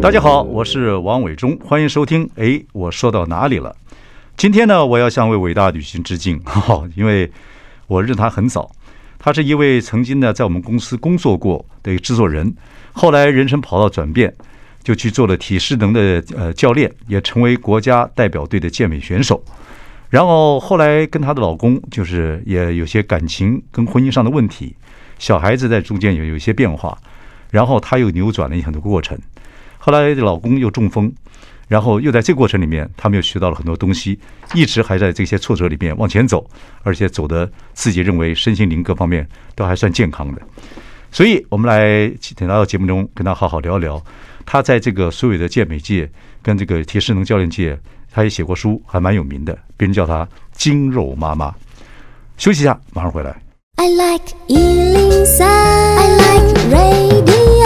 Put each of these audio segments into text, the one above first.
大家好，我是王伟忠，欢迎收听。哎，我说到哪里了？今天呢，我要向位伟大女性致敬，哈，因为我认识她很早，她是一位曾经呢在我们公司工作过的制作人，后来人生跑道转变，就去做了体适能的呃教练，也成为国家代表队的健美选手。然后后来跟她的老公就是也有些感情跟婚姻上的问题，小孩子在中间也有一些变化，然后她又扭转了很多过程。后来老公又中风，然后又在这个过程里面，他们又学到了很多东西，一直还在这些挫折里面往前走，而且走的自己认为身心灵各方面都还算健康的。所以，我们来请他到节目中跟他好好聊聊。他在这个所有的健美界跟这个体适能教练界，他也写过书，还蛮有名的，别人叫他“精肉妈妈”。休息一下，马上回来。I like 103, I like radio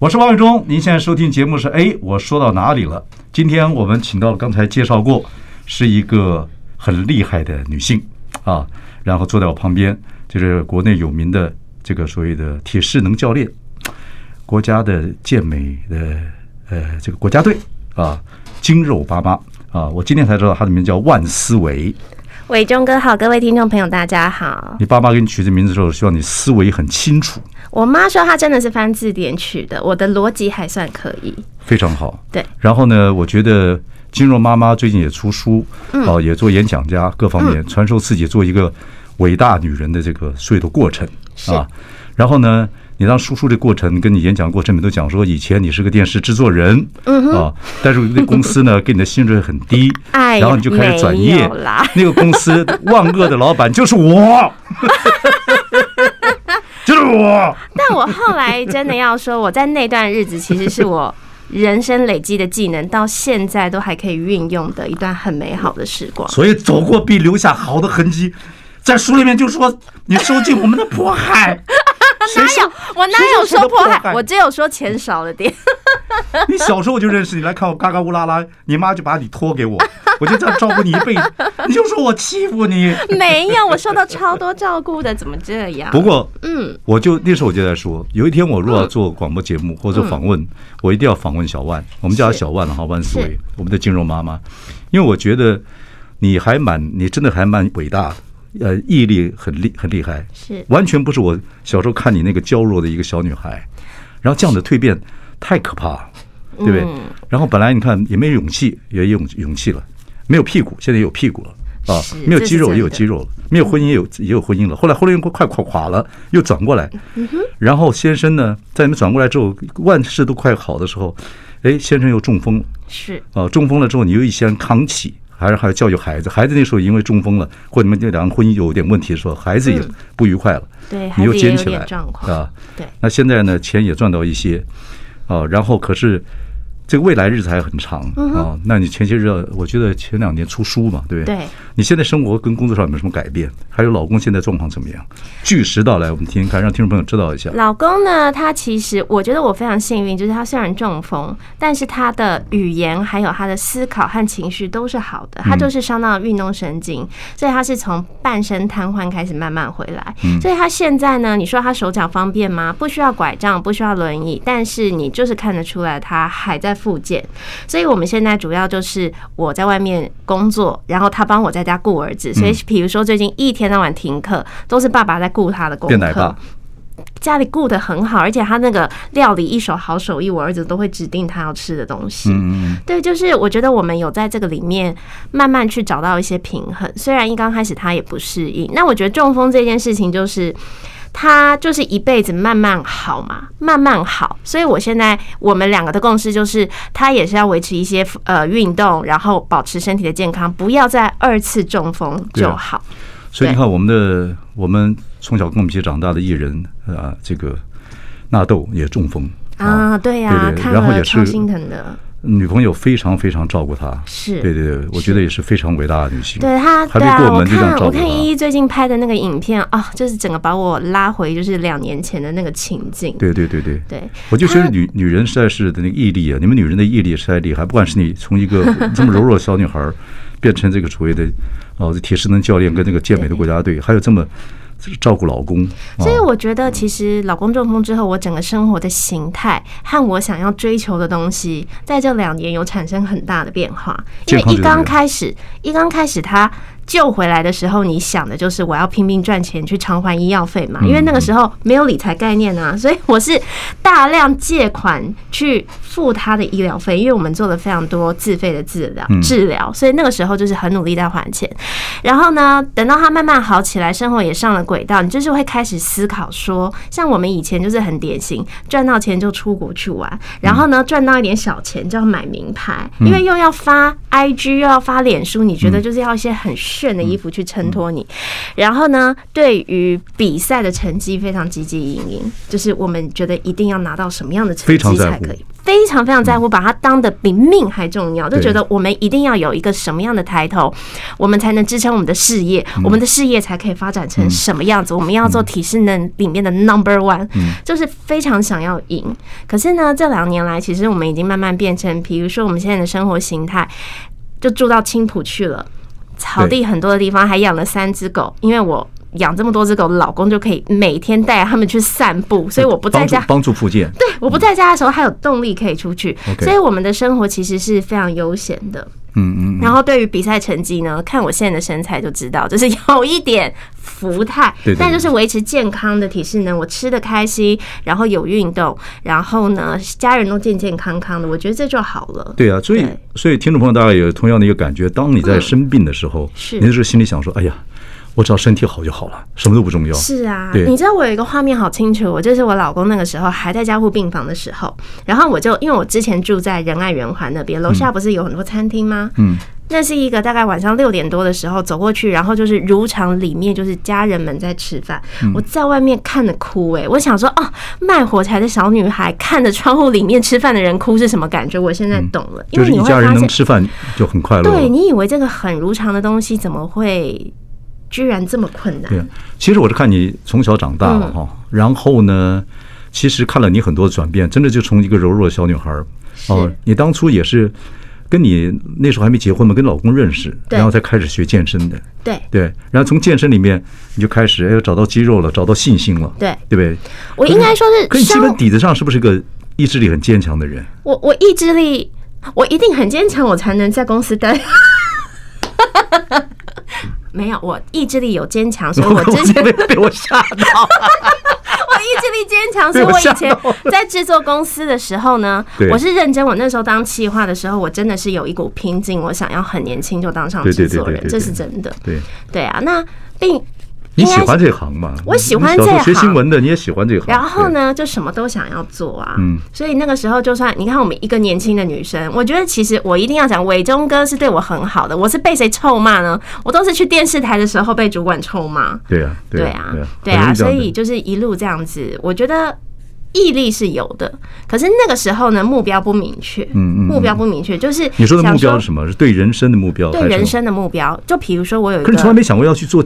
我是王伟忠，您现在收听节目是哎，我说到哪里了？今天我们请到了刚才介绍过，是一个很厉害的女性啊，然后坐在我旁边就是国内有名的这个所谓的铁势能教练，国家的健美的呃这个国家队啊，精肉爸妈啊，我今天才知道她的名字叫万思维。伟忠哥好，各位听众朋友大家好。你爸妈给你取这名字的时候，希望你思维很清楚。我妈说她真的是翻字典取的，我的逻辑还算可以，非常好。对，然后呢，我觉得金若妈妈最近也出书，哦，也做演讲家，各方面传授自己做一个伟大女人的这个所有的过程啊。然后呢，你当输出的过程跟你演讲过程里面都讲说，以前你是个电视制作人，嗯啊，但是那公司呢给你的薪水很低，然后你就开始转业，那个公司万恶的老板就是我，就是我。但我后来真的要说，我在那段日子其实是我人生累积的技能，到现在都还可以运用的一段很美好的时光。所以走过必留下好的痕迹，在书里面就说你收进我们的渤海。哪有？我哪有说迫害？我只有说钱少了点。你小时候我就认识你，来看我嘎嘎乌拉拉，你妈就把你托给我，我就这样照顾你一辈子。你就说我欺负你？没有，我受到超多照顾的，怎么这样？不过，嗯，我就那时候我就在说，有一天我如果要做广播节目或者访问，我一定要访问小万，我们叫她小万了哈，万思维，我们的金融妈妈，因为我觉得你还蛮，你真的还蛮伟大的。呃，毅力很厉很厉害，是。完全不是我小时候看你那个娇弱的一个小女孩，然后这样的蜕变太可怕了，对不对？然后本来你看也没有勇气，也有勇气了，没有屁股，现在也有屁股了啊，没有肌肉也有肌肉了，没有婚姻也有也有婚姻了。后来后来又快垮垮了，又转过来，然后先生呢，在你们转过来之后，万事都快好的时候，哎，先生又中风了，是。啊，中风了之后，你又一先扛起。还是还要教育孩子，孩子那时候因为中风了，或者你们这两个婚姻有点问题的时候，孩子也不愉快了，对，你又捡起来啊，对，那现在呢，钱也赚到一些，啊，然后可是。这个未来日子还很长啊！那你前些日子，我觉得前两年出书嘛，对不对？对。你现在生活跟工作上有没有什么改变？还有老公现在状况怎么样？据实道来，我们听听看，让听众朋友知道一下。老公呢，他其实我觉得我非常幸运，就是他虽然中风，但是他的语言还有他的思考和情绪都是好的。他就是伤到运动神经，所以他是从半身瘫痪开始慢慢回来。所以他现在呢，你说他手脚方便吗？不需要拐杖，不需要轮椅，但是你就是看得出来他还在。复健，所以我们现在主要就是我在外面工作，然后他帮我在家顾儿子。所以，比如说最近一天到晚停课，都是爸爸在顾他的功课。家里顾得很好，而且他那个料理一手好手艺，我儿子都会指定他要吃的东西。对，就是我觉得我们有在这个里面慢慢去找到一些平衡。虽然一刚开始他也不适应，那我觉得中风这件事情就是。他就是一辈子慢慢好嘛，慢慢好。所以我现在我们两个的共识就是，他也是要维持一些呃运动，然后保持身体的健康，不要再二次中风就好。所以你看，我们的我们从小跟我们一起长大的艺人啊，这个纳豆也中风啊，对呀，对对，然后也是超心疼的。女朋友非常非常照顾他，是对对对，我觉得也是非常伟大的女性。对她，还没过门就这样照顾她。对啊，我看我看依依最近拍的那个影片啊，就是整个把我拉回就是两年前的那个情景。对对对对对，我就觉得女女人实在是的那个毅力啊，你们女人的毅力实在厉害。不管是你从一个 这么柔弱的小女孩变成这个所谓的哦，这铁石能教练跟这个健美的国家队，还有这么。照顾老公，所以我觉得其实老公中风之后，我整个生活的形态和我想要追求的东西，在这两年有产生很大的变化。因为一刚开始，一刚开始他。救回来的时候，你想的就是我要拼命赚钱去偿还医药费嘛？因为那个时候没有理财概念啊，所以我是大量借款去付他的医疗费。因为我们做了非常多自费的治疗治疗，所以那个时候就是很努力在还钱。然后呢，等到他慢慢好起来，生活也上了轨道，你就是会开始思考说，像我们以前就是很典型，赚到钱就出国去玩，然后呢赚到一点小钱就要买名牌，因为又要发 IG 又要发脸书，你觉得就是要一些很。炫的衣服去衬托你，然后呢，对于比赛的成绩非常积极营营，就是我们觉得一定要拿到什么样的成绩才可以，非常非常在乎，把它当的比命还重要，就觉得我们一定要有一个什么样的抬头，我们才能支撑我们的事业，我们的事业才可以发展成什么样子。我们要做体适能里面的 number one，就是非常想要赢。可是呢，这两年来，其实我们已经慢慢变成，比如说我们现在的生活形态，就住到青浦去了。草地很多的地方，还养了三只狗，因为我养这么多只狗，老公就可以每天带他们去散步，所以我不在家帮助复健。对，我不在家的时候，还有动力可以出去，所以我们的生活其实是非常悠闲的。嗯嗯，然后对于比赛成绩呢，看我现在的身材就知道，就是有一点福态，但就是维持健康的体适能，我吃的开心，然后有运动，然后呢，家人都健健康康的，我觉得这就好了。对啊，所以所以听众朋友大概有同样的一个感觉，当你在生病的时候，是，你就是心里想说，哎呀。我只要身体好就好了，什么都不重要。是啊，你知道我有一个画面好清楚，我就是我老公那个时候还在加护病房的时候，然后我就因为我之前住在仁爱圆环那边，楼下不是有很多餐厅吗？嗯，那是一个大概晚上六点多的时候走过去，然后就是如常里面就是家人们在吃饭，我在外面看着哭哎，我想说哦，卖火柴的小女孩看着窗户里面吃饭的人哭是什么感觉？我现在懂了，就是一家人能吃饭就很快乐。对，你以为这个很如常的东西怎么会？居然这么困难？对啊，其实我是看你从小长大了哈，然后呢，其实看了你很多转变，真的就从一个柔弱的小女孩哦，你当初也是跟你那时候还没结婚嘛，跟老公认识，然后才开始学健身的，对对，然后从健身里面你就开始哎找到肌肉了，找到信心了，对对不对？我应该说是，可你基本底子上是不是一个意志力很坚强的人？我我意志力，我一定很坚强，我才能在公司待。没有，我意志力有坚强，所以 我之前被我吓到。我意志力坚强，所以我以前在制作公司的时候呢，我是认真。我那时候当企划的时候，我真的是有一股拼劲，我想要很年轻就当上制作人，这是真的。对对啊，那并。你喜欢这行吗？我喜欢这行。学新闻的你也喜欢这行。然后呢，就什么都想要做啊。嗯。所以那个时候，就算你看我们一个年轻的女生，我觉得其实我一定要讲，伟忠哥是对我很好的。我是被谁臭骂呢？我都是去电视台的时候被主管臭骂。对啊，对啊，对啊。所以就是一路这样子，我觉得。毅力是有的，可是那个时候呢，目标不明确。嗯嗯，目标不明确，就是你说的目标是什么？是对人生的目标？对人生的目标，就比如说我有一个，可是你从来没想过要去做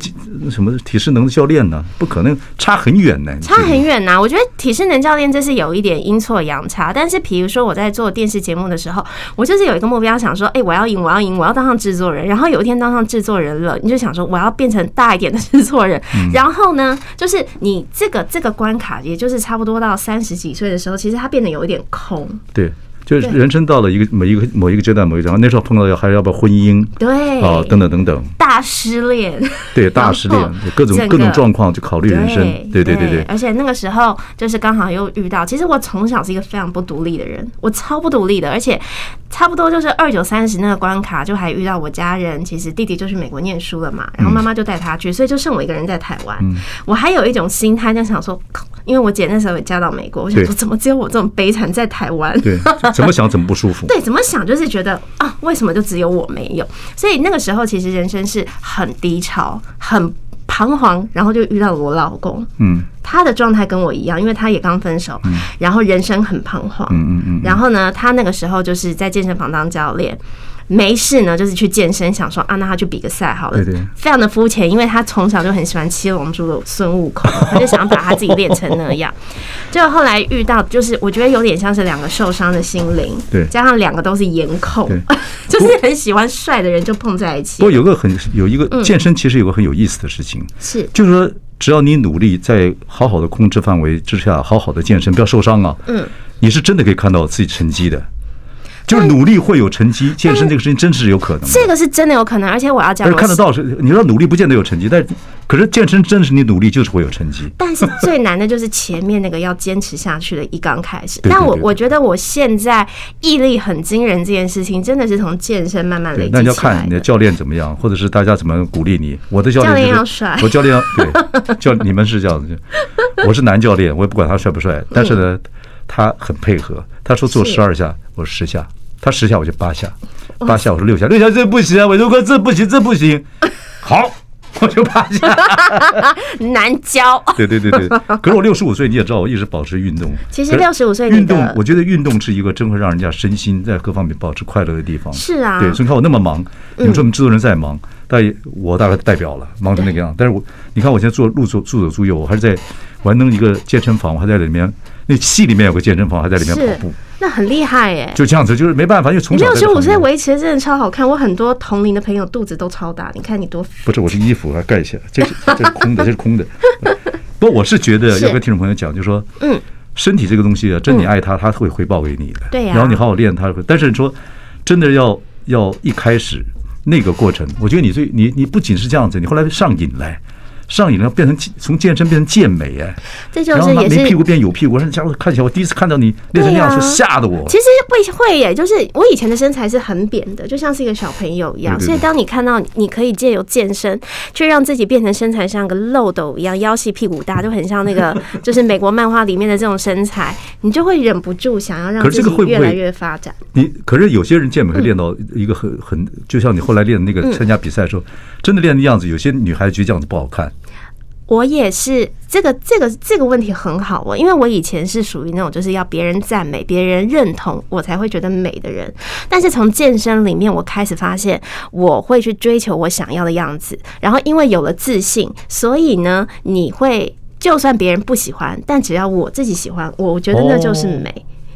什么体适能的教练呢？不可能，差很远呢。差很远呐！我觉得体适能教练这是有一点阴错阳差。但是，比如说我在做电视节目的时候，我就是有一个目标，想说，哎，我要赢，我要赢，我要当上制作人。然后有一天当上制作人了，你就想说，我要变成大一点的制作人。然后呢，就是你这个这个关卡，也就是差不多到三。三十几岁的时候，其实他变得有一点空。对。就是人生到了一个某一个某一个阶段，某一个阶段，那时候碰到要还要不要婚姻？对啊，等等等等。大失恋。对，大失恋，各种各种状况就考虑人生。对对对对。而且那个时候就是刚好又遇到，其实我从小是一个非常不独立的人，我超不独立的，而且差不多就是二九三十那个关卡，就还遇到我家人，其实弟弟就去美国念书了嘛，然后妈妈就带他去，所以就剩我一个人在台湾。我还有一种心态，就想说，因为我姐那时候也嫁到美国，我想说怎么只有我这种悲惨在台湾？对。怎么想怎么不舒服？对，怎么想就是觉得啊，为什么就只有我没有？所以那个时候其实人生是很低潮、很彷徨，然后就遇到了我老公。嗯，他的状态跟我一样，因为他也刚分手，然后人生很彷徨。嗯嗯嗯。然后呢，他那个时候就是在健身房当教练。没事呢，就是去健身，想说啊，那他去比个赛好了。对对，非常的肤浅，因为他从小就很喜欢七龙珠的孙悟空，他 就想要把他自己练成那样。结果后来遇到，就是我觉得有点像是两个受伤的心灵，对，加上两个都是颜控，就是很喜欢帅的人就碰在一起。不过有个很有一个健身，其实有个很有意思的事情，是就是说，只要你努力在好好的控制范围之下，好好的健身，不要受伤啊。嗯，你是真的可以看到自己成绩的。就是努力会有成绩，健身这个事情真是有可能。这个是真的有可能，而且我要讲，但是看得到是，你说努力不见得有成绩，但是可是健身真的是你努力就是会有成绩。但是最难的就是前面那个要坚持下去的，一刚开始。但我我觉得我现在毅力很惊人，这件事情真的是从健身慢慢累积起来的。那你要看你的教练怎么样，或者是大家怎么鼓励你。我的教练、教练要帅，我教练要对教你们是这样子，我是男教练，我也不管他帅不帅，但是呢，他很配合。他说做十二下，我说十下。他十下我就八下，八下我说六下，六下这不行啊！伟忠哥这不行，这不行。好，我就八下。难教。对对对对。可是我六十五岁，你也知道，我一直保持运动。其实六十五岁运动，我觉得运动是一个真会让人家身心在各方面保持快乐的地方。是啊。对，所以你看我那么忙，你们说我们制作人再忙，但我大概代表了忙成那个样。但是我，你看我现在做路走助走助右，我还是在我还弄一个健身房，我还在里面。那戏里面有个健身房，还在里面跑步，那很厉害耶！就这样子，就是没办法，因为从小六十五岁维持的真的超好看。我很多同龄的朋友肚子都超大，你看你多。不是，我是衣服还盖起来，这是这是空的，这是空的。不过我是觉得要跟听众朋友讲，就是说，嗯，身体这个东西啊，真你爱它，它会回报给你的。对呀。然后你好好练它，但是说真的要要一开始那个过程，我觉得你最你你不仅是这样子，你后来上瘾来。上瘾了，变成从健身变成健美哎，这就是也是没屁股变有屁股。我说你家伙看起来，我第一次看到你练成那样，是吓得我。其实会会耶，就是我以前的身材是很扁的，就像是一个小朋友一样。所以当你看到你可以借由健身，去让自己变成身材像个漏斗一样，腰细屁股大，就很像那个 就是美国漫画里面的这种身材，你就会忍不住想要让自己越来越发展。你可是有些人健美会练到一个很很，就像你后来练的那个参加比赛的时候，真的练的样子，有些女孩子觉得这样子不好看。我也是，这个这个这个问题很好哦，因为我以前是属于那种就是要别人赞美、别人认同我才会觉得美的人。但是从健身里面，我开始发现我会去追求我想要的样子，然后因为有了自信，所以呢，你会就算别人不喜欢，但只要我自己喜欢，我觉得那就是美。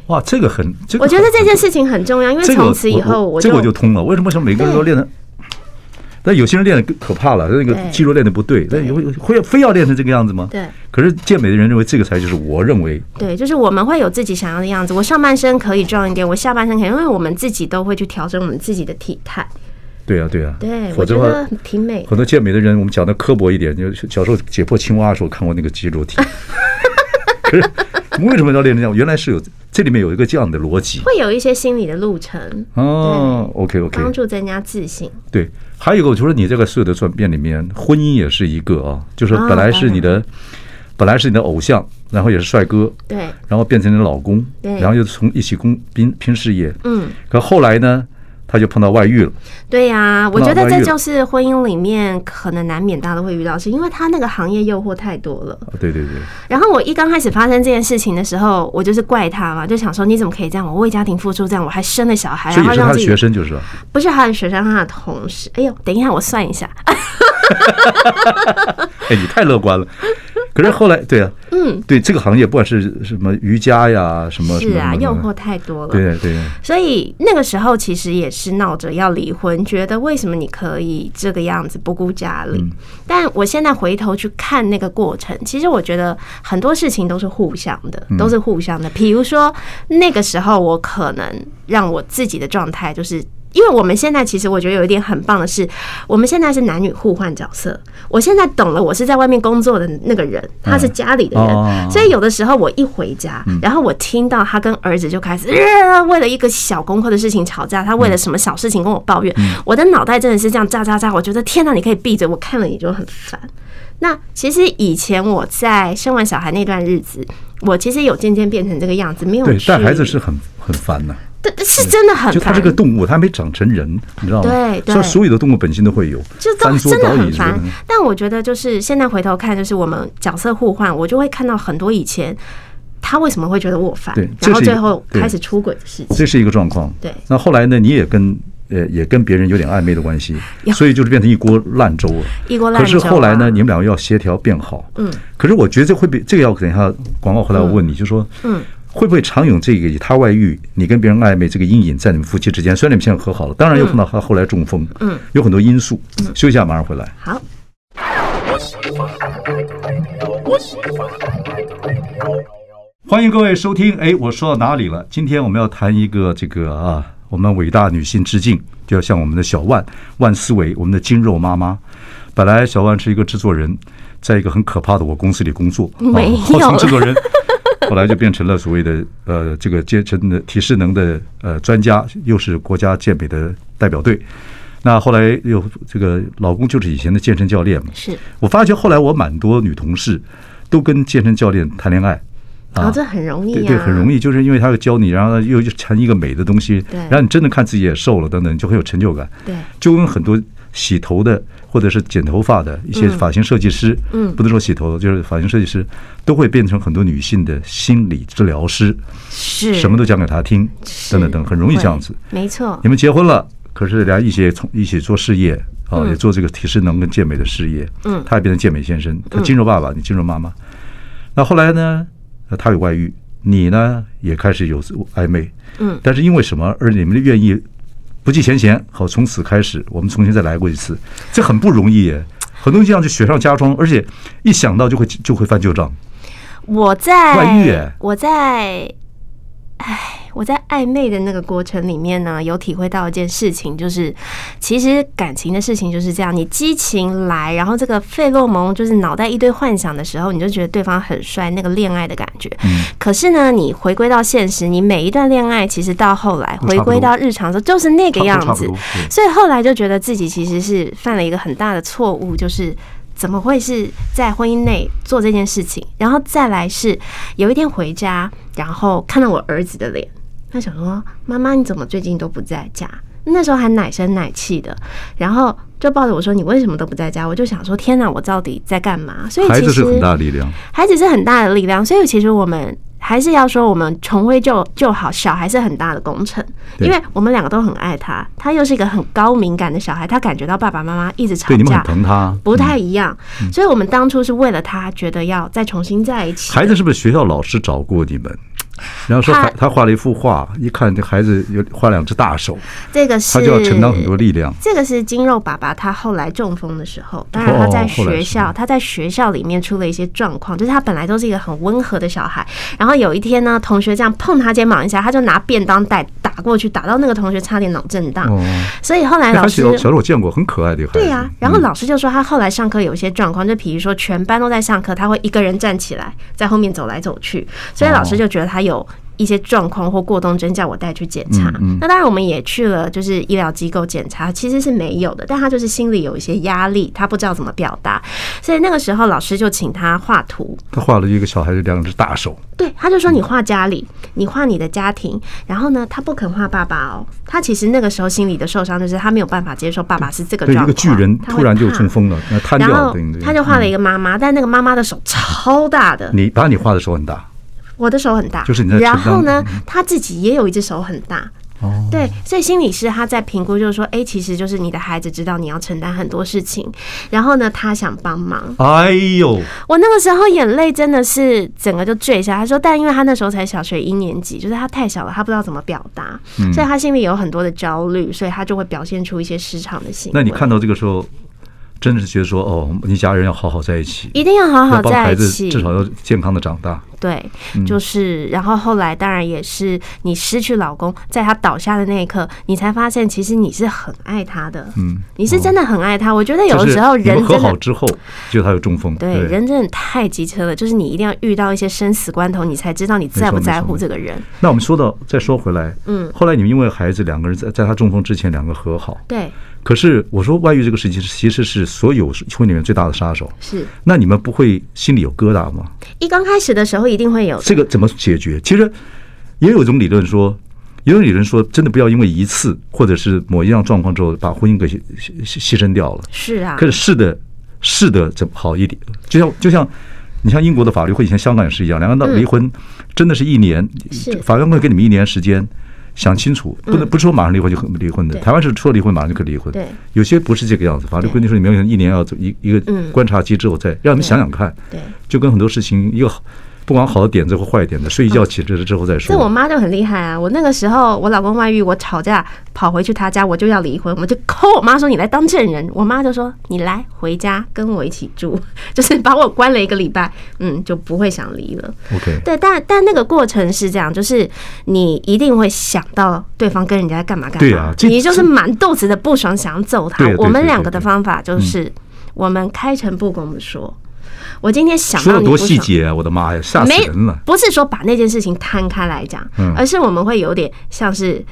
哦、哇，这个很，这个、我觉得这件事情很重要，因为从此以后我就、这个、我，这个我就通了。为什么说每个人都练的？但有些人练的可怕了，那个肌肉练的不对，那会会非要练成这个样子吗？对。可是健美的人认为这个才就是我认为。对，就是我们会有自己想要的样子。我上半身可以壮一点，我下半身可以，因为我们自己都会去调整我们自己的体态。对啊，对啊。对，我觉得挺美。很多健美的人，我们讲的刻薄一点，就小时候解剖青蛙的时候看过那个肌肉体。可是为什么要练成这样？原来是有这里面有一个这样的逻辑，会有一些心理的路程哦。OK OK，帮助增加自信。对。还有一个，我觉得你这个所有的转变里面，婚姻也是一个啊，就是本来是你的，本来是你的偶像，然后也是帅哥，对，然后变成你的老公，对，然后又从一起工拼拼事业，嗯，可后来呢？他就碰到外遇了。对呀，我觉得这就是婚姻里面可能难免大家都会遇到的事，因为他那个行业诱惑太多了。对对对。然后我一刚开始发生这件事情的时候，我就是怪他嘛，就想说你怎么可以这样？我为家庭付出这样，我还生了小孩，然后让他的学生就是。不是他的学生，他的同事。哎呦，等一下，我算一下。哎，你太乐观了。可是后来，对啊，嗯，对这个行业，不管是什么瑜伽呀，什么是啊，诱惑太多了，对对。所以那个时候其实也是闹着要离婚，觉得为什么你可以这个样子不顾家里？但我现在回头去看那个过程，其实我觉得很多事情都是互相的，都是互相的。比如说那个时候，我可能让我自己的状态就是。因为我们现在其实我觉得有一点很棒的是，我们现在是男女互换角色。我现在懂了，我是在外面工作的那个人，他是家里的人，所以有的时候我一回家，然后我听到他跟儿子就开始为了一个小功课的事情吵架，他为了什么小事情跟我抱怨，我的脑袋真的是这样炸炸炸。我觉得天哪，你可以闭嘴，我看了你就很烦。那其实以前我在生完小孩那段日子，我其实有渐渐变成这个样子，没有对带孩子是很很烦的。对，是真的很烦。就它这个动物，它还没长成人，你知道吗？对对。所以所有的动物本性都会有，就都真的很烦。但我觉得就是现在回头看，就是我们角色互换，我就会看到很多以前他为什么会觉得我烦，对，然后最后开始出轨的事情，这是一个状况。对。那后来呢？你也跟。呃，也跟别人有点暧昧的关系，所以就是变成一锅烂粥了。一锅烂粥。可是后来呢，你们两个要协调变好。嗯。可是我觉得这会比这个要等一下广告回来我问你，就说，嗯，会不会常有这个以他外遇，你跟别人暧昧这个阴影在你们夫妻之间？虽然你们现在和好了，当然又碰到他后来中风，嗯，有很多因素。休息一下，马上回来。好。欢迎各位收听。哎，我说到哪里了？今天我们要谈一个这个啊。我们伟大女性致敬，就要向我们的小万万思维，我们的筋肉妈妈。本来小万是一个制作人，在一个很可怕的我公司里工作，没有后制作人，后来就变成了所谓的呃这个健身的体适能的呃专家，又是国家健美的代表队。那后来又这个老公就是以前的健身教练嘛。是我发觉后来我蛮多女同事都跟健身教练谈恋爱。然后这很容易，对对，很容易，就是因为他会教你，然后又成一个美的东西，然后你真的看自己也瘦了，等等，就很有成就感。对，就跟很多洗头的或者是剪头发的一些发型设计师，嗯，不能说洗头，就是发型设计师，都会变成很多女性的心理治疗师，是，什么都讲给他听，等等等，很容易这样子。没错，你们结婚了，可是俩一起从一起做事业啊，也做这个体适能跟健美的事业，嗯，他也变成健美先生，他筋肉爸爸，你筋肉妈妈。那后来呢？那他有外遇，你呢也开始有暧昧，嗯，但是因为什么而你们愿意不计前嫌，好，从此开始我们重新再来过一次，这很不容易耶，很多人这样就雪上加霜，而且一想到就会就会翻旧账。我在外遇，我在，唉。我在暧昧的那个过程里面呢，有体会到一件事情，就是其实感情的事情就是这样，你激情来，然后这个费洛蒙就是脑袋一堆幻想的时候，你就觉得对方很帅，那个恋爱的感觉。嗯。可是呢，你回归到现实，你每一段恋爱其实到后来回归到日常的时候，就是那个样子。所以后来就觉得自己其实是犯了一个很大的错误，就是。怎么会是在婚姻内做这件事情？然后再来是有一天回家，然后看到我儿子的脸，他想说：“妈妈，你怎么最近都不在家？”那时候还奶声奶气的，然后就抱着我说：“你为什么都不在家？”我就想说：“天哪，我到底在干嘛？”所以其实孩子是很大的力量，孩子是很大的力量，所以其实我们。还是要说，我们重归就就好。小孩是很大的工程，因为我们两个都很爱他，他又是一个很高敏感的小孩，他感觉到爸爸妈妈一直吵架，对，你们很疼他，不太一样。所以我们当初是为了他，觉得要再重新在一起。孩子是不是学校老师找过你们？然后说他他画了一幅画，一看这孩子有画两只大手，这个是他就要承担很多力量。这个是金肉爸爸，他后来中风的时候，当然他在学校，他在学校里面出了一些状况，就是他本来都是一个很温和的小孩，然后有一天呢，同学这样碰他肩膀一下，他就拿便当袋打过去，打到那个同学差点脑震荡。所以后来老师，小时候我见过很可爱的孩子。对呀，然后老师就说他后来上课有一些状况，就比如说全班都在上课，他会一个人站起来在后面走来走去，所以老师就觉得他有。有一些状况或过动症，叫我带去检查。那当然，我们也去了，就是医疗机构检查，其实是没有的。但他就是心里有一些压力，他不知道怎么表达，所以那个时候老师就请他画图。他画了一个小孩的两只大手。对，他就说你画家里，你画你的家庭。然后呢，他不肯画爸爸哦。他其实那个时候心里的受伤就是他没有办法接受爸爸是这个状况。一个巨人突然就中风了，那瘫掉了。他就画了一个妈妈，但那个妈妈的手超大的。你把你画的手很大。我的手很大，就是你。然后呢，他自己也有一只手很大。哦，对，所以心理师他在评估，就是说，哎，其实就是你的孩子知道你要承担很多事情，然后呢，他想帮忙。哎呦，我那个时候眼泪真的是整个就坠下。他说，但因为他那时候才小学一年级，就是他太小了，他不知道怎么表达，所以他心里有很多的焦虑，所以他就会表现出一些失常的行为。那你看到这个时候，真的是觉得说，哦，一家人要好好在一起，一定要好好在一起，至少要健康的长大。对，就是，然后后来当然也是你失去老公，在他倒下的那一刻，你才发现其实你是很爱他的，嗯，你是真的很爱他。我觉得有的时候人和好之后，就他有中风，对，人真的太机车了。就是你一定要遇到一些生死关头，你才知道你在不在乎这个人。那我们说到再说回来，嗯，后来你们因为孩子两个人在在他中风之前两个和好，对。可是我说外遇这个事情其实是所有婚里面最大的杀手，是。那你们不会心里有疙瘩吗？一刚开始的时候。一定会有这个怎么解决？其实也有一种理论说，也有理论说，真的不要因为一次或者是某一样状况之后，把婚姻给牺牺牲掉了。是啊。可是是的，是的，怎么好一点？就像就像你像英国的法律，或以前香港也是一样，两个人到离婚，真的是一年，法院会给你们一年时间想清楚，不能不是说马上离婚就离婚的。台湾是说离婚马上就可以离婚，对，有些不是这个样子。法律规定说你们一年要走一一个观察期之后再让你们想想看，对，就跟很多事情一个。不管好的点子或坏点子，睡一觉起来之后再说。这我妈就很厉害啊！我那个时候我老公外遇，我吵架跑回去他家，我就要离婚，我就 call 我妈说，你来当证人。我妈就说，你来回家跟我一起住，就是把我关了一个礼拜，嗯，就不会想离了。OK，对，但但那个过程是这样，就是你一定会想到对方跟人家干嘛干嘛，对啊，你就是满肚子的不爽，想要揍他。我们两个的方法就是，我们开诚布公的说。我今天想到你说的多细节啊！我的妈呀，吓死人了！不是说把那件事情摊开来讲，而是我们会有点像是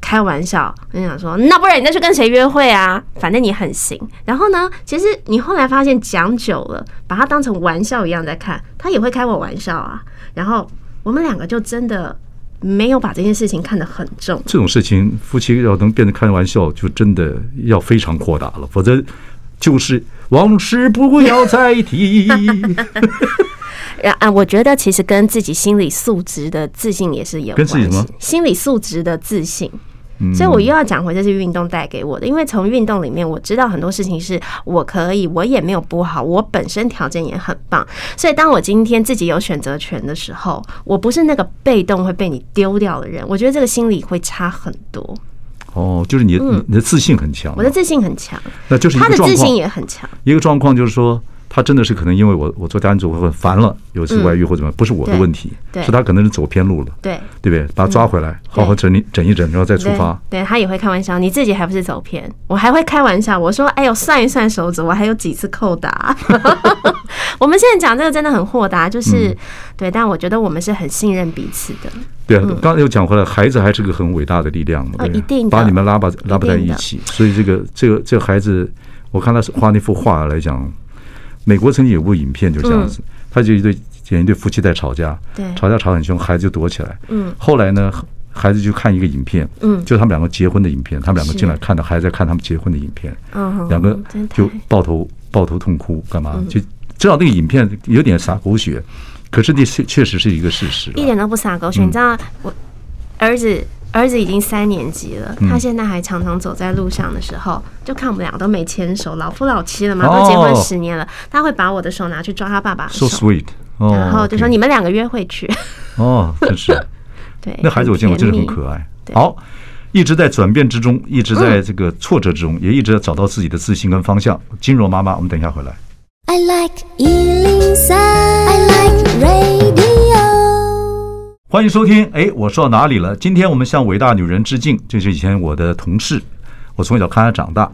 开玩笑，就想说，那不然你再去跟谁约会啊？反正你很行。然后呢，其实你后来发现讲久了，把它当成玩笑一样在看，他也会开我玩笑啊。然后我们两个就真的没有把这件事情看得很重。这种事情，夫妻要能变得开玩笑，就真的要非常豁达了，否则就是。往事不要再提。啊，我觉得其实跟自己心理素质的自信也是有关系。跟自己什么？心理素质的自信。所以我又要讲回这是运动带给我的，因为从运动里面我知道很多事情是我可以，我也没有不好，我本身条件也很棒。所以当我今天自己有选择权的时候，我不是那个被动会被你丢掉的人。我觉得这个心理会差很多。哦，就是你，你的自信很强，我的自信很强，那就是他的自信也很强。一个状况就是说，他真的是可能因为我我做家庭主妇很烦了，有一次外遇或者怎么，不是我的问题，是他可能是走偏路了，对对不对？把他抓回来，好好整理整一整，然后再出发。对，他也会开玩笑，你自己还不是走偏？我还会开玩笑，我说，哎呦，算一算手指，我还有几次扣打。我们现在讲这个真的很豁达，就是对，但我觉得我们是很信任彼此的。对啊，刚才又讲回来，孩子还是个很伟大的力量嘛，一定把你们拉把拉不在一起，所以这个这个这个孩子，我看他是画那幅画来讲，美国曾经有部影片就这样子，他就一对演一对夫妻在吵架，吵架吵很凶，孩子就躲起来，嗯，后来呢，孩子就看一个影片，嗯，就他们两个结婚的影片，他们两个进来看到孩子在看他们结婚的影片，嗯，两个就抱头抱头痛哭，干嘛？就知道那个影片有点洒狗血。可是那确确实是一个事实，一点都不洒狗血。你知道，我儿子儿子已经三年级了，他现在还常常走在路上的时候，就看我们两个都没牵手，老夫老妻了嘛，都结婚十年了，他会把我的手拿去抓他爸爸的手，so sweet，哦然后就说你们两个约会去。哦，真是，对，那孩子我见过，真的很可爱。好，一直在转变之中，一直在这个挫折之中，也一直在找到自己的自信跟方向。金柔妈妈，我们等一下回来。I like 103, I like radio。欢迎收听。哎，我说到哪里了？今天我们向伟大女人致敬。这是以前我的同事，我从小看她长大，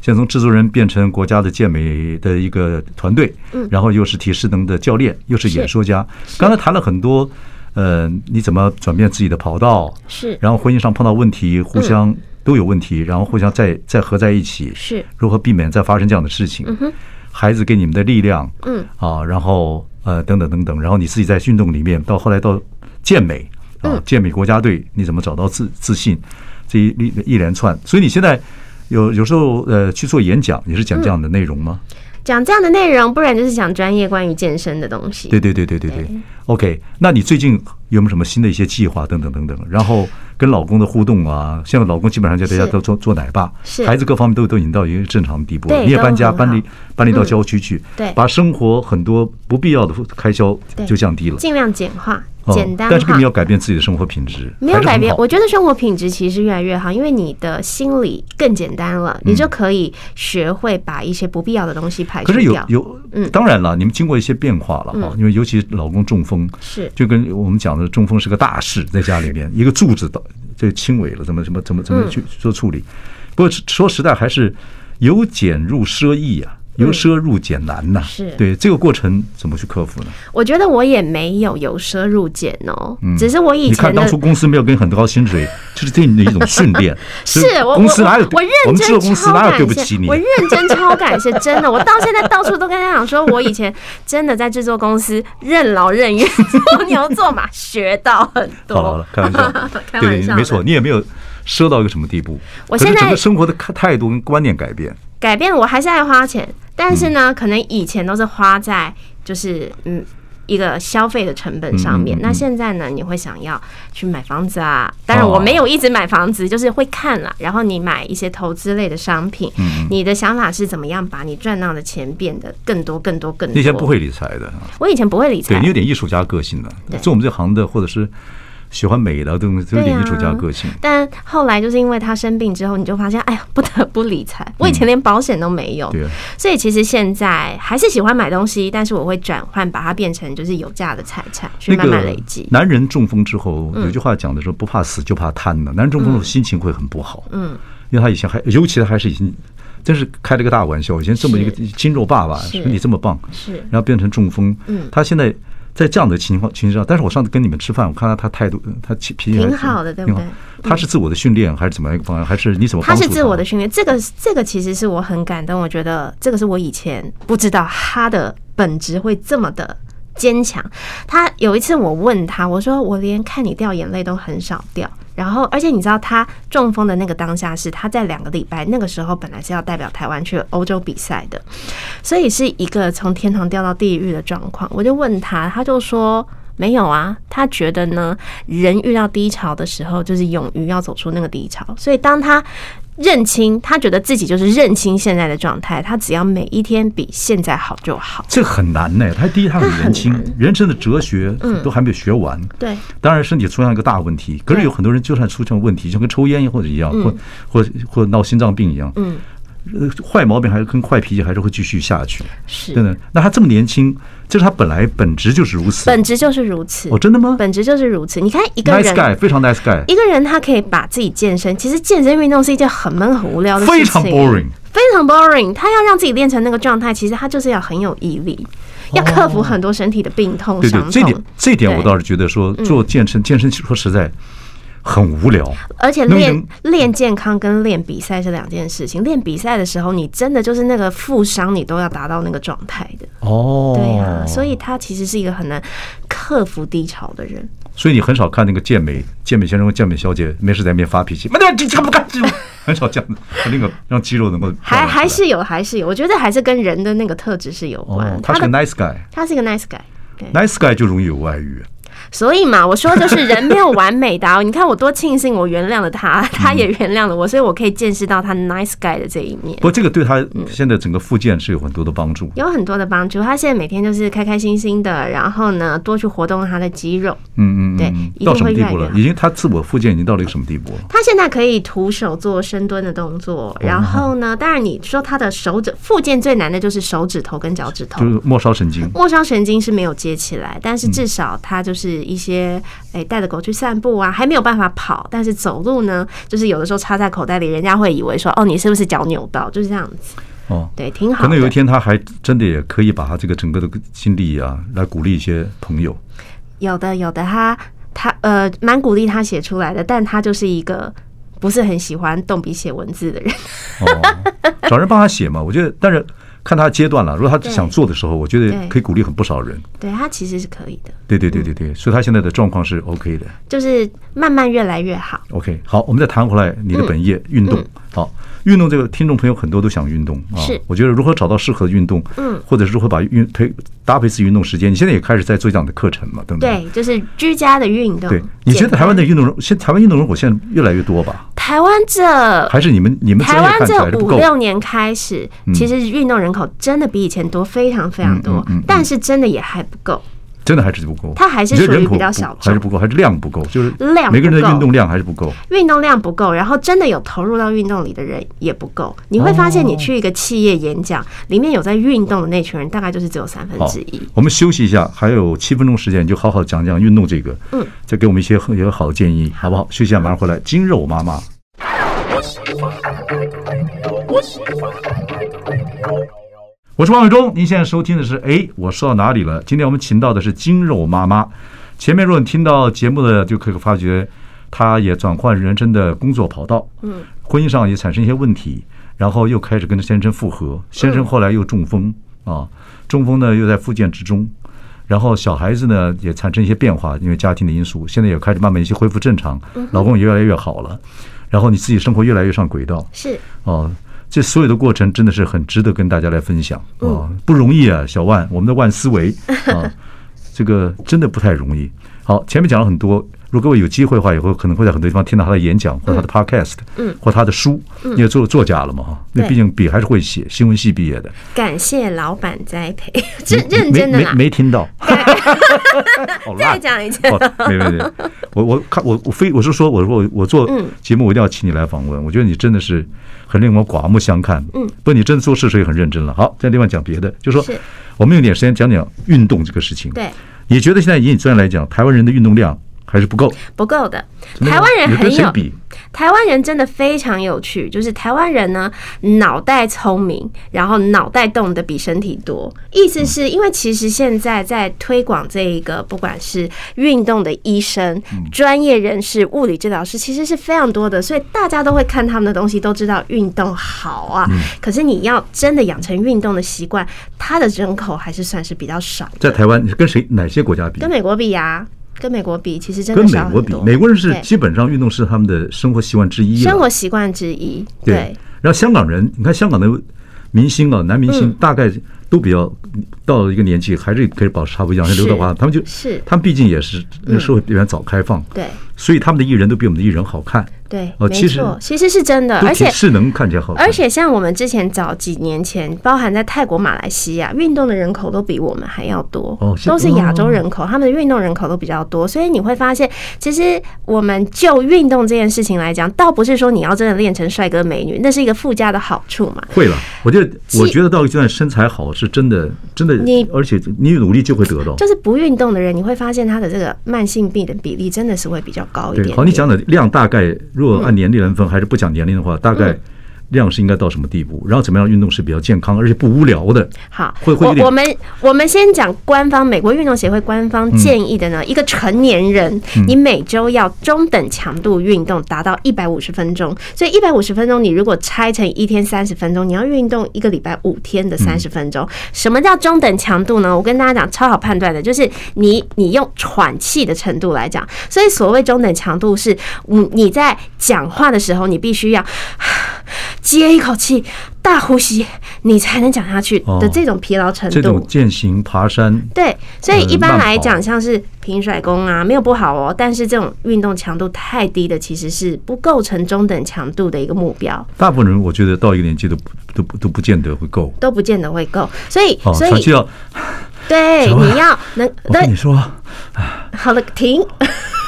现在从制作人变成国家的健美的一个团队，然后又是体适能的教练，又是演说家。刚才谈了很多，呃，你怎么转变自己的跑道？是，然后婚姻上碰到问题，互相都有问题，然后互相再再合在一起，是如何避免再发生这样的事情？嗯哼。孩子给你们的力量，嗯啊，然后呃等等等等，然后你自己在运动里面，到后来到健美啊，健美国家队，你怎么找到自自信？这一一一连串，所以你现在有有时候呃去做演讲，也是讲这样的内容吗？讲这样的内容，不然就是讲专业关于健身的东西。对对对对对对。OK，那你最近有没有什么新的一些计划等等等等？然后。跟老公的互动啊，现在老公基本上就在家都做做奶爸，孩子各方面都都已经到一个正常的地步。你也搬家搬离搬离到郊区去，把生活很多不必要的开销就降低了，尽量简化。简单，但是并没有改变自己的生活品质，没有改变。我觉得生活品质其实越来越好，因为你的心理更简单了，你就可以学会把一些不必要的东西排除掉。可是有有，嗯，当然了，你们经过一些变化了哈，因为尤其老公中风，是。就跟我们讲的中风是个大事，在家里面一个柱子倒这轻微了，怎么怎么怎么怎么去做处理？不过说实在还是由俭入奢易啊。由奢入俭难呐。是对这个过程怎么去克服呢？我觉得我也没有由奢入俭哦，只是我以前你看当初公司没有给你很高薪水，就是对你的一种训练。是我公司哪有我认真公司哪有对不起你？我认真超感谢，真的，我到现在到处都跟他讲说，我以前真的在制作公司任劳任怨 做牛做马，学到很多。好了，开玩笑，开玩笑，没错，你也没有。奢到一个什么地步？我现在整个生活的态度跟观念改变，改变我还是爱花钱，但是呢，可能以前都是花在就是嗯一个消费的成本上面。那现在呢，你会想要去买房子啊？当然我没有一直买房子，就是会看啦。然后你买一些投资类的商品，你的想法是怎么样把你赚到的钱变得更多、更多、更多？你以前不会理财的，我以前不会理财，对你有点艺术家个性的，做我们这行的或者是。喜欢美的，东西有点艺术家个性。但后来就是因为他生病之后，你就发现，哎呀，不得不理财。我以前连保险都没有，对。所以其实现在还是喜欢买东西，但是我会转换，把它变成就是有价的财产，去慢慢累积。男人中风之后，有句话讲的说，不怕死就怕贪呢。男人中风的心情会很不好，嗯，因为他以前还，尤其他还是已经，真是开了个大玩笑。以前这么一个筋肉爸爸，身体这么棒，是，然后变成中风，嗯，他现在。在这样的情况情况下，但是我上次跟你们吃饭，我看到他态度，他脾气挺好的，对不对？他是自我的训练还是怎么样一个方案？还是你怎么？他是自我的训练，这个这个其实是我很感动。我觉得这个是我以前不知道他的本质会这么的坚强。他有一次我问他，我说我连看你掉眼泪都很少掉。然后，而且你知道他中风的那个当下是他在两个礼拜那个时候本来是要代表台湾去欧洲比赛的，所以是一个从天堂掉到地狱的状况。我就问他，他就说没有啊，他觉得呢，人遇到低潮的时候就是勇于要走出那个低潮，所以当他。认清，他觉得自己就是认清现在的状态，他只要每一天比现在好就好。这很难呢，他第一他很年轻，人生的哲学都还没有学完。对，当然身体出现一个大问题，可是有很多人就算出现问题，就跟抽烟或者一样，或或或闹心脏病一样。嗯。坏毛病还是跟坏脾气还是会继续下去，是，真的。那他这么年轻，就是他本来本质就是如此，本质就是如此。哦，真的吗？本质就是如此。你看一个人，nice guy，非常 nice guy。一个人他可以把自己健身，其实健身运动是一件很闷很无聊的事情，非常 boring，非常 boring。他要让自己练成那个状态，其实他就是要很有毅力，要克服很多身体的病痛。对对，这点这点我倒是觉得说做健身，健身说实在。很无聊，而且练练健康跟练比赛是两件事情。练比赛的时候，你真的就是那个负伤，你都要达到那个状态的。哦，对呀，所以他其实是一个很难克服低潮的人。所以你很少看那个健美健美先生和健美小姐没事在那边发脾气，没得这这不干这很少这样子，那个让肌肉能够还还是有还是有，我觉得还是跟人的那个特质是有关。他是个 nice guy，他是一个 nice guy，nice guy 就容易有外遇。所以嘛，我说就是人没有完美的。你看我多庆幸，我原谅了他，他也原谅了我，所以我可以见识到他 nice guy 的这一面。不过这个对他现在整个复健是有很多的帮助，有很多的帮助。他现在每天就是开开心心的，然后呢，多去活动他的肌肉。嗯嗯，对，到什么地步了？已经他自我复健已经到了一个什么地步了？他现在可以徒手做深蹲的动作，然后呢，当然你说他的手指复健最难的就是手指头跟脚趾头，就是末梢神经。末梢神经是没有接起来，但是至少他就是一些。哎，带着狗去散步啊，还没有办法跑，但是走路呢，就是有的时候插在口袋里，人家会以为说，哦，你是不是脚扭到？就是这样子。哦，对，挺好。可能有一天他还真的也可以把他这个整个的经历啊，来鼓励一些朋友。有的，有的，他他呃，蛮鼓励他写出来的，但他就是一个不是很喜欢动笔写文字的人。哦，找人帮他写嘛，我觉得，但是。看他阶段了，如果他想做的时候，我觉得可以鼓励很不少人。对，他其实是可以的。对对对对对，所以他现在的状况是 OK 的，就是慢慢越来越好。OK，好，我们再谈回来你的本业运动。好，运动这个听众朋友很多都想运动啊。是，我觉得如何找到适合的运动，嗯，或者是如何把运推搭配自己运动时间，你现在也开始在做这样的课程嘛？对不对？对，就是居家的运动。对，你觉得台湾的运动人，现台湾运动人口现在越来越多吧？台湾这还是你们你们台湾这五六年开始，其实运动人口真的比以前多非常非常多，但是真的也还不够。真的还是不够，它还是属于比较小，还是不够，还是量不够，就是量每个人的运动量还是不够，运动量不够，然后真的有投入到运动里的人也不够。你会发现，你去一个企业演讲，里面有在运动的那群人，大概就是只有三分之一。我们休息一下，还有七分钟时间，你就好好讲讲运动这个，嗯，再给我们一些很有好的建议，好不好？休息一下，马上回来。筋肉妈妈。我是王伟忠，您现在收听的是哎，我说到哪里了？今天我们请到的是筋肉妈妈。前面如果你听到节目的，就可以发觉她也转换人生的工作跑道，嗯，婚姻上也产生一些问题，然后又开始跟先生复合，先生后来又中风啊，中风呢又在复健之中，然后小孩子呢也产生一些变化，因为家庭的因素，现在也开始慢慢一些恢复正常，老公也越来越好了，然后你自己生活越来越上轨道，是哦。这所有的过程真的是很值得跟大家来分享啊，不容易啊，小万，我们的万思维啊，这个真的不太容易。好，前面讲了很多，如果各位有机会的话，以后可能会在很多地方听到他的演讲，或者他的 podcast，嗯，或他的书，因为做作家了嘛哈，那毕竟笔还是会写，新闻系毕业的。感谢老板栽培，认 认真的没没听到，再讲一次，没没没，我我看我我非我是说，我说我做节目，我一定要请你来访问，我觉得你真的是。很令我刮目相看，嗯，不过你真的做事时也很认真了。好，在另外讲别的，就说，我们用点时间讲讲运动这个事情。对，你觉得现在以你专业来讲，台湾人的运动量？还是不够，不够的。台湾人很有，台湾人真的非常有趣。就是台湾人呢，脑袋聪明，然后脑袋动的比身体多。意思是因为其实现在在推广这一个，不管是运动的医生、专业人士、物理治疗师，其实是非常多的。所以大家都会看他们的东西，都知道运动好啊。可是你要真的养成运动的习惯，他的人口还是算是比较少。在台湾，你是跟谁哪些国家比？跟美国比呀。跟美国比，其实真的。跟美国比，美国人是基本上运动是他们的生活习惯之一。生活习惯之一，对。然后香港人，你看香港的明星啊，男明星大概都比较到了一个年纪，还是可以保持差不多一样。像刘德华，他们就是，他们毕竟也是那个社会比较早开放，对。所以他们的艺人都比我们的艺人好看。对，没错，其实是真的，而且是能看起来好。而且像我们之前早几年前，包含在泰国、马来西亚，运动的人口都比我们还要多，都是亚洲人口，他们的运动人口都比较多。所以你会发现，其实我们就运动这件事情来讲，倒不是说你要真的练成帅哥美女，那是一个附加的好处嘛。会了，我觉得，我觉得到一段身材好是真的，真的，你而且你努力就会得到。就是不运动的人，你会发现他的这个慢性病的比例真的是会比较高一点。好，你讲的量大概，如果按年龄来分还是不讲年龄的话，大概量是应该到什么地步？然后怎么样运动是比较健康，而且不无聊的？好，会会我们我们先讲官方美国运动协会官方建议的呢，一个成年人你每周要中等强度运动达到一百五十分钟。所以一百五十分钟，你如果拆成一天三十分钟，你要运动一个礼拜五天的三十分钟。什么叫中等强度呢？我跟大家讲超好判断的，就是你你用喘气的程度来讲。所以所谓中等强度是，你你在讲话的时候，你必须要。接一口气，大呼吸，你才能讲下去的这种疲劳程度。这种健行、爬山，对，所以一般来讲，像是平甩功啊，没有不好哦。但是这种运动强度太低的，其实是不构成中等强度的一个目标。大部分人，我觉得到一个年纪都都不都不见得会够，都不见得会够。所以，所以需要对 你要能。我跟你说，好了，停。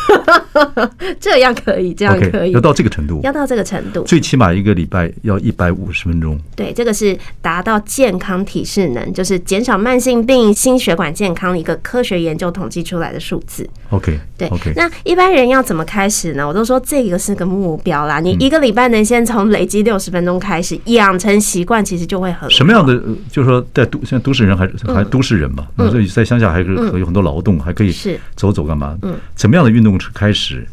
这样可以，这样可以，要到这个程度，要到这个程度，最起码一个礼拜要一百五十分钟。对，这个是达到健康体适能，就是减少慢性病、心血管健康一个科学研究统计出来的数字。OK，对，OK。那一般人要怎么开始呢？我都说这个是个目标啦。你一个礼拜能先从累积六十分钟开始养成习惯，其实就会很。什么样的？就是说，在都现在都市人还是还都市人嘛？嗯，所以在乡下还是有很多劳动，还可以是走走干嘛？嗯，怎么样的运动？开始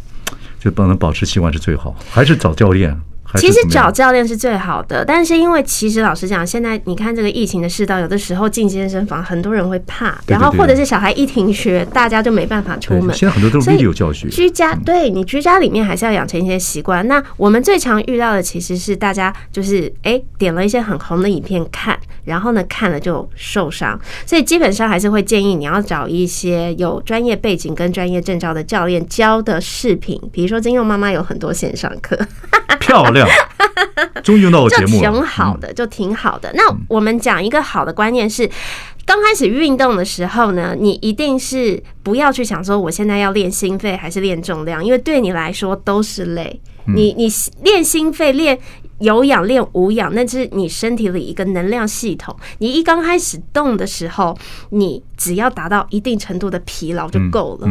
就不能保持习惯是最好，还是找教练？其实找教练是最好的，但是因为其实老实讲，现在你看这个疫情的世道，有的时候进健身房，很多人会怕，然后或者是小孩一停学，大家就没办法出门。现在很多都是 video 教学，居家对你居家里面还是要养成一些习惯。那我们最常遇到的其实是大家就是哎点了一些很红的影片看，然后呢看了就受伤，所以基本上还是会建议你要找一些有专业背景跟专业证照的教练教的视频，比如说筋肉妈妈有很多线上课，漂亮。终于用到我节目了，就挺好的，就挺好的。那我们讲一个好的观念是，刚开始运动的时候呢，你一定是不要去想说我现在要练心肺还是练重量，因为对你来说都是累。你你练心肺、练有氧、练无氧，那是你身体里一个能量系统。你一刚开始动的时候，你只要达到一定程度的疲劳就够了。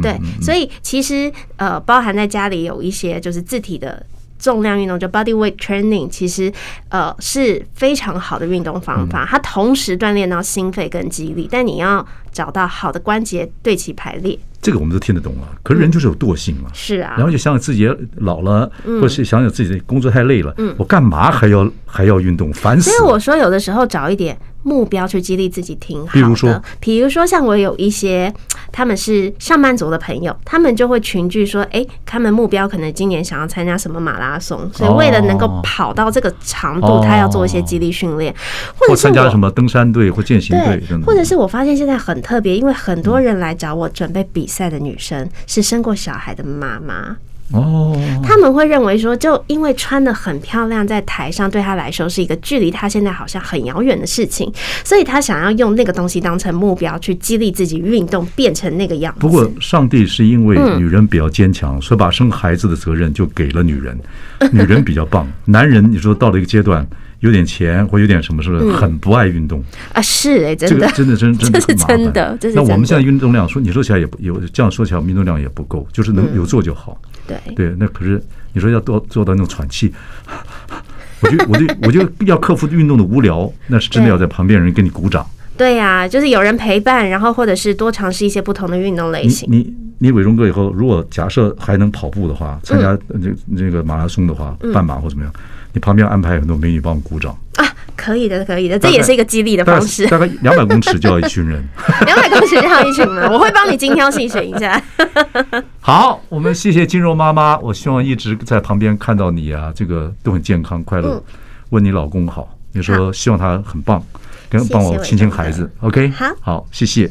对，所以其实呃，包含在家里有一些就是自体的。重量运动，就 body weight training，其实呃是非常好的运动方法。它同时锻炼到心肺跟肌力，但你要找到好的关节对齐排列。这个我们都听得懂啊，可是人就是有惰性嘛，是啊，然后就想想自己老了，或是想想自己工作太累了，我干嘛还要还要运动，烦死了。所以我说，有的时候找一点目标去激励自己挺好的。比如说，比如说像我有一些他们是上班族的朋友，他们就会群聚说，哎，他们目标可能今年想要参加什么马拉松，所以为了能够跑到这个长度，他要做一些激励训练，或者参加什么登山队或健行队。或者是我发现现在很特别，因为很多人来找我准备比赛的女生是生过小孩的妈妈哦，他们会认为说，就因为穿的很漂亮，在台上对他来说是一个距离他现在好像很遥远的事情，所以他想要用那个东西当成目标去激励自己运动，变成那个样子。不过，上帝是因为女人比较坚强，所以把生孩子的责任就给了女人，女人比较棒，男人你说到了一个阶段。有点钱或有点什么，是不是很不爱运动啊？是哎，真的，这个真的真真的是 真的。那我们现在运动量说，你说起来也不有这样说起来，运动量也不够，就是能有做就好。对对，那可是你说要做做到那种喘气，我就我就我觉得要克服运动的无聊，那是真的要在旁边人给你鼓掌。对呀，就是有人陪伴，然后或者是多尝试一些不同的运动类型。你你伟忠哥以后，如果假设还能跑步的话，参加这这个马拉松的话，半马或怎么样？你旁边安排很多美女帮我鼓掌啊，可以的，可以的，这也是一个激励的方式。大概两百公尺就要一群人，两百公尺就要一群人，我会帮你精挑细选一下。好，我们谢谢金柔妈妈，我希望一直在旁边看到你啊，这个都很健康快乐。问你老公好，你说希望他很棒，跟帮我亲亲孩子，OK？好，好，谢谢。